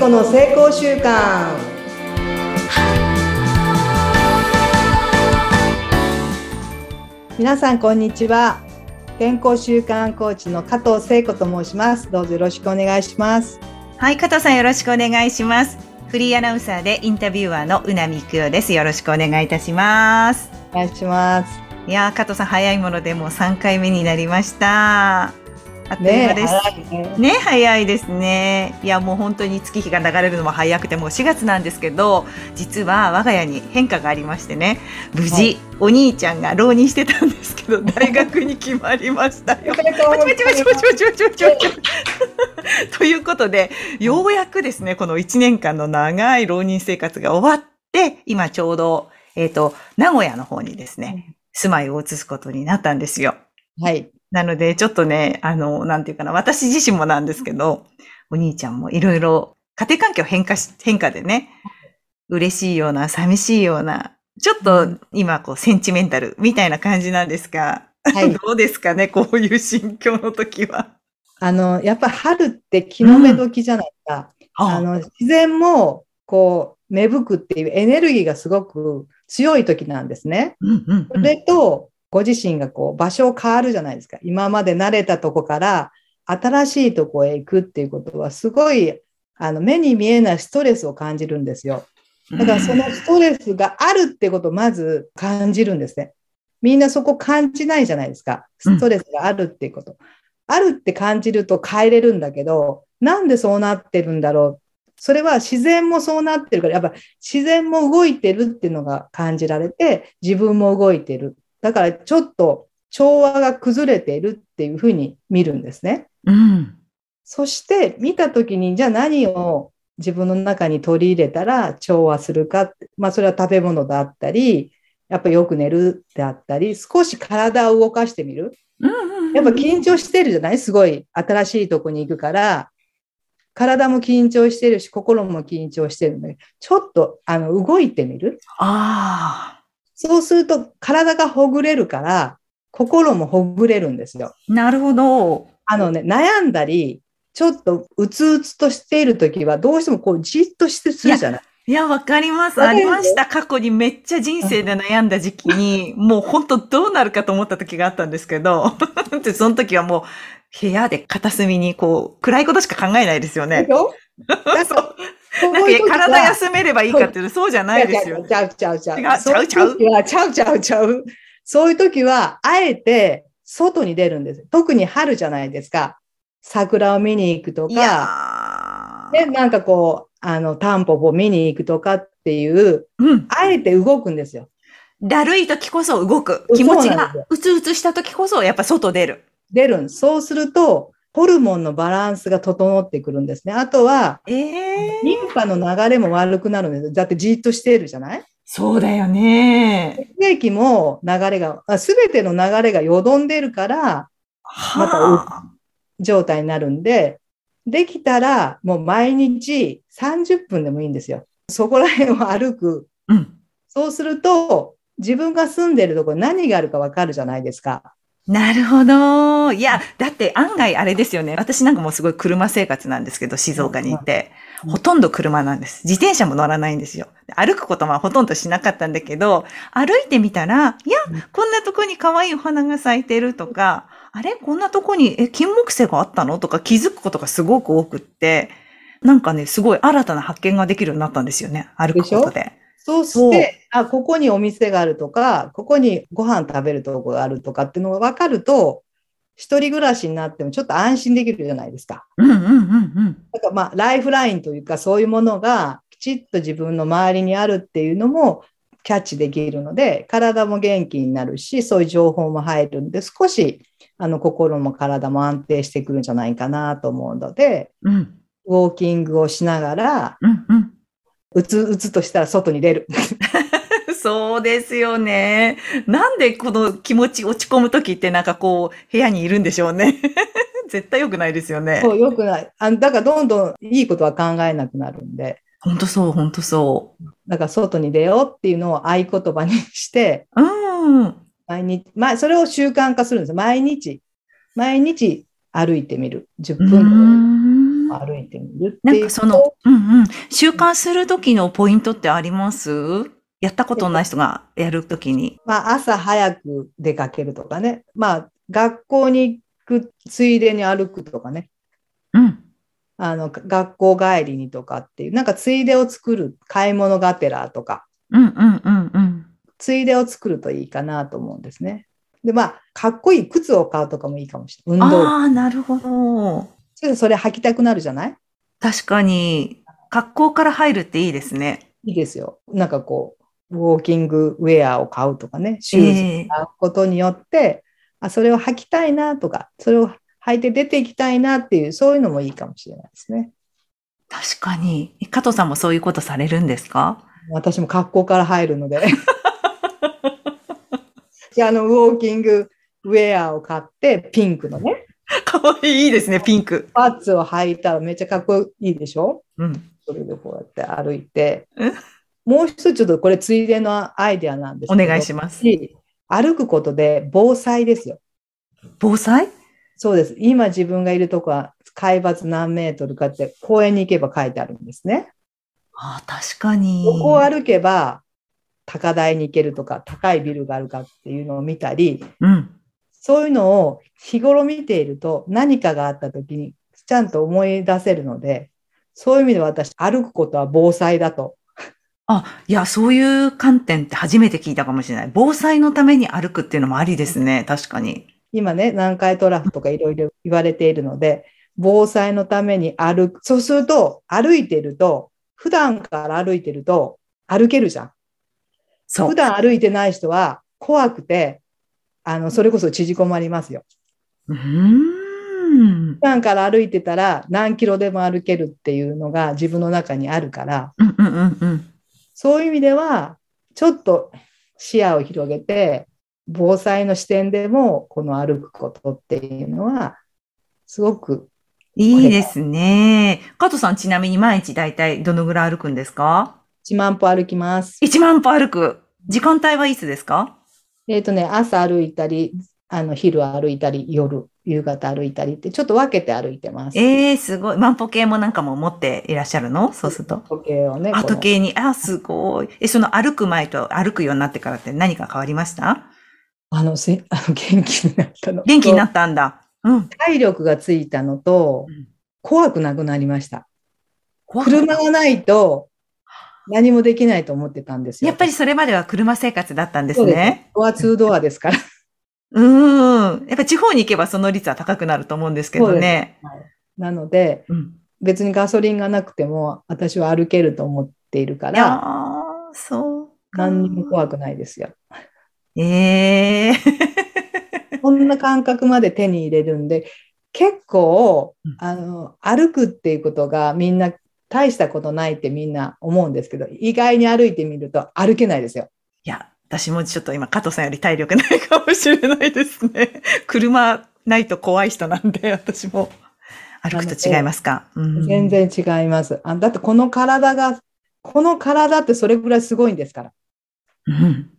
子の成功習慣皆さんこんにちは。健康習慣コーチの加藤聖子と申します。どうぞよろしくお願いします。はい加藤さんよろしくお願いします。フリーアナウンサーでインタビュアーのうなみくよです。よろしくお願いいたします。お願いします。いや加藤さん早いものでもう3回目になりましたあっという間です。ねね早いですね。いやもう本当に月日が流れるのも早くてもう4月なんですけど、実は我が家に変化がありましてね、無事、はい、お兄ちゃんが浪人してたんですけど、大学に決まりましたよ。ということで、ようやくですね、この1年間の長い浪人生活が終わって、今ちょうど、えっ、ー、と、名古屋の方にですね、住まいを移すことになったんですよ。はい。なので、ちょっとね、あの、なんていうかな、私自身もなんですけど、お兄ちゃんもいろいろ家庭環境変化し、変化でね、嬉しいような、寂しいような、ちょっと今こうセンチメンタルみたいな感じなんですが、はい、どうですかね、こういう心境の時は。あの、やっぱ春って気の目時じゃないか。うん、あの、自然もこう芽吹くっていうエネルギーがすごく強い時なんですね。うんうんうん、それと、ご自身がこう場所を変わるじゃないですか。今まで慣れたとこから新しいとこへ行くっていうことはすごいあの目に見えないストレスを感じるんですよ。だからそのストレスがあるってことをまず感じるんですね。みんなそこ感じないじゃないですか。ストレスがあるっていうこと。うん、あるって感じると変えれるんだけど、なんでそうなってるんだろう。それは自然もそうなってるから、やっぱ自然も動いてるっていうのが感じられて、自分も動いてる。だからちょっと調和が崩れているっていうふうに見るんですね。うん、そして見たときに、じゃあ何を自分の中に取り入れたら調和するか。まあそれは食べ物だったり、やっぱよく寝るであったり、少し体を動かしてみる。やっぱ緊張してるじゃない？すごい新しいとこに行くから、体も緊張してるし、心も緊張してるので、ちょっとあの動いてみる。ああ。そうすると体がほぐれるから、心もほぐれるんですよ。なるほど。あのね、悩んだり、ちょっとうつうつとしているときは、どうしてもこうじっとしてするじゃないいや、わかります。ありました。過去にめっちゃ人生で悩んだ時期に、もう本当どうなるかと思った時があったんですけど、でその時はもう部屋で片隅にこう、暗いことしか考えないですよね。そう。体休めればいいかっていうと、そうじゃないですよ。ちゃうちゃうちゃう。違うちゃうちゃう？ちゃうちゃうちゃう。そういう時は、あえて外に出るんです。特に春じゃないですか。桜を見に行くとか、で、なんかこう、あの、タンポポ見に行くとかっていう、うん、あえて動くんですよ。だるい時こそ動く。気持ちがうつうつした時こそ、やっぱ外出る。出るんそうすると、ホルモンのバランスが整ってくるんですね。あとは、えー、リンパの流れも悪くなるんです。だってじっとしているじゃない？そうだよね。血液も流れが、すべての流れがよどんでるから、また状態になるんで、できたらもう毎日30分でもいいんですよ。そこら辺を歩く。うん、そうすると、自分が住んでるところ何があるかわかるじゃないですか。なるほど。いや、だって案外あれですよね。私なんかもうすごい車生活なんですけど、静岡にいて。ほとんど車なんです。自転車も乗らないんですよ。歩くことはほとんどしなかったんだけど、歩いてみたら、いや、こんなとこに可愛いお花が咲いてるとか、あれ？こんなとこに、え、金木犀があったの？とか気づくことがすごく多くって、なんかね、すごい新たな発見ができるようになったんですよね。歩くことで。そうして、あ、ここにお店があるとか、ここにご飯食べるとこがあるとかっていうのが分かると、一人暮らしになってもちょっと安心できるじゃないですか。うんうんうんうん。だからまあ、ライフラインというか、そういうものがきちっと自分の周りにあるっていうのもキャッチできるので、体も元気になるし、そういう情報も入るんで、少しあの心も体も安定してくるんじゃないかなと思うので、うん、ウォーキングをしながら、うんうんうつうつとしたら外に出る。そうですよね。なんでこの気持ち落ち込むときってなんかこう部屋にいるんでしょうね。絶対良くないですよね。そう、良くない。あだからどんどんいいことは考えなくなるんで。本当そう、本当そう。だから外に出ようっていうのを合言葉にして、うん。毎日、まあ、それを習慣化するんです毎日。毎日歩いてみる。10分。歩いてみるっていう。なんかその、うんうん。習慣する時のポイントってあります？やったことない人がやるときに。まあ、朝早く出かけるとかね。まあ、学校に行くついでに歩くとかね。うん。あの、学校帰りにとかっていう、なんかついでを作る、買い物がてらとか、うんうんうんうん。ついでを作るといいかなと思うんですね。で、まあ、かっこいい靴を買うとかもいいかもしれない。運動ああ、なるほど。それそれ履きたくなるじゃない？確かに、格好から入るっていいですね。いいですよ。なんかこう、ウォーキングウェアを買うとかね、シューズを買うことによって、あ、それを履きたいなとか、それを履いて出ていきたいなっていう、そういうのもいいかもしれないですね。確かに。加藤さんもそういうことされるんですか？私も格好から入るので。じゃあ、あの、ウォーキングウェアを買って、ピンクのね、かわいいですね、ピンク。パッツを履いたらめっちゃかっこいいでしょ？うん。それでこうやって歩いてえ。もう一つちょっとこれついでのアイデアなんですおけど。願いします。歩くことで防災ですよ。防災？そうです。今自分がいるとこは海抜何メートルかって公園に行けば書いてあるんですね。ああ、確かに。ここを歩けば高台に行けるとか高いビルがあるかっていうのを見たり、うん。そういうのを日頃見ていると何かがあった時にちゃんと思い出せるので、そういう意味で私歩くことは防災だと。あ、いや、そういう観点って初めて聞いたかもしれない。防災のために歩くっていうのもありですね。確かに。今ね、南海トラフとかいろいろ言われているので、防災のために歩く。そうすると、歩いてると、普段から歩いてると歩けるじゃん。そう普。段歩いてない人は怖くて、あの、それこそ縮こまりますよ。うーん。普段から歩いてたら何キロでも歩けるっていうのが自分の中にあるから、うんうんうんうん。そういう意味では、ちょっと視野を広げて、防災の視点でも、この歩くことっていうのは、すごくいいですね。加藤さんちなみに毎日だいたいどのぐらい歩くんですか？1万歩歩きます。?1 万歩歩く。時間帯はいつですか？えっ、とね、朝歩いたり、あの、昼歩いたり、夜、夕方歩いたりって、ちょっと分けて歩いてます。ええー、すごい。万歩計もなんかも持っていらっしゃるの？そうすると。時計をね。あ、時計に。あ、すごい。え、その歩く前と歩くようになってからって何か変わりました？あの、せあの元気になったの。元気になったんだ。うん。体力がついたのとうん、怖くなくなりました。怖車がないと、何もできないと思ってたんですよ。やっぱりそれまでは車生活だったんですね。ドアツードアですから。うーん。やっぱ地方に行けばその率は高くなると思うんですけどね。なので、うん。別にガソリンがなくても、私は歩けると思っているから、ー、そうか。何にも怖くないですよ。ええこんな感覚まで手に入れるんで、結構うん、あの、歩くっていうことがみんな大したことないってみんな思うんですけど、意外に歩いてみると歩けないですよ。いや、私もちょっと今、加藤さんより体力ないかもしれないですね。車ないと怖い人なんで、私も。歩くと違いますか、うん全。然違います。あだってこの体が、この体ってそれぐらいすごいんですから。うん。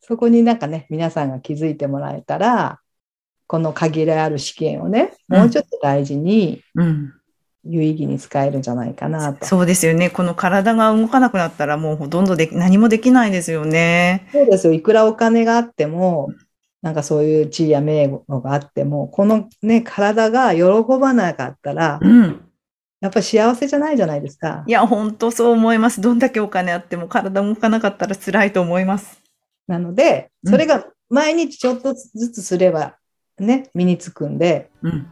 そこになんかね、皆さんが気づいてもらえたら、この限りある試験をね、もうちょっと大事に、うん。有意義に使えるんじゃないかなと。そうですよね。この体が動かなくなったらもうほとんどでき何もできないですよね。そうですよ。いくらお金があっても、なんかそういう地位や名誉があっても、このね、体が喜ばなかったら、うん。やっぱり幸せじゃないじゃないですかい。や、本当そう思います。どんだけお金あっても体動かなかったら辛いと思います。なので、うんそれが毎日ちょっとずつすれば、ね、身につくんで、うん。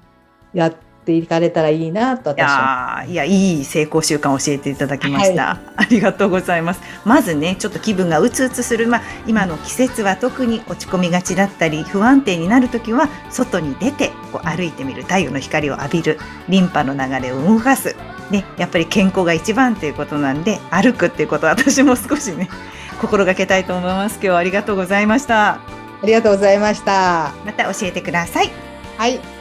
やっていかれたらいいなとい私は。いや、いい成功習慣を教えていただきました。ありがとうございます。まずね、ちょっと気分がうつうつする、まあ、今の季節は特に落ち込みがちだったり、不安定になるときは、外に出て、こう歩いてみる、太陽の光を浴びる、リンパの流れを動かす。ね、やっぱり健康が一番ということなんで、歩くっていうことは私も少しね、心がけたいと思います。今日はありがとうございました。ありがとうございました。また教えてください。はい。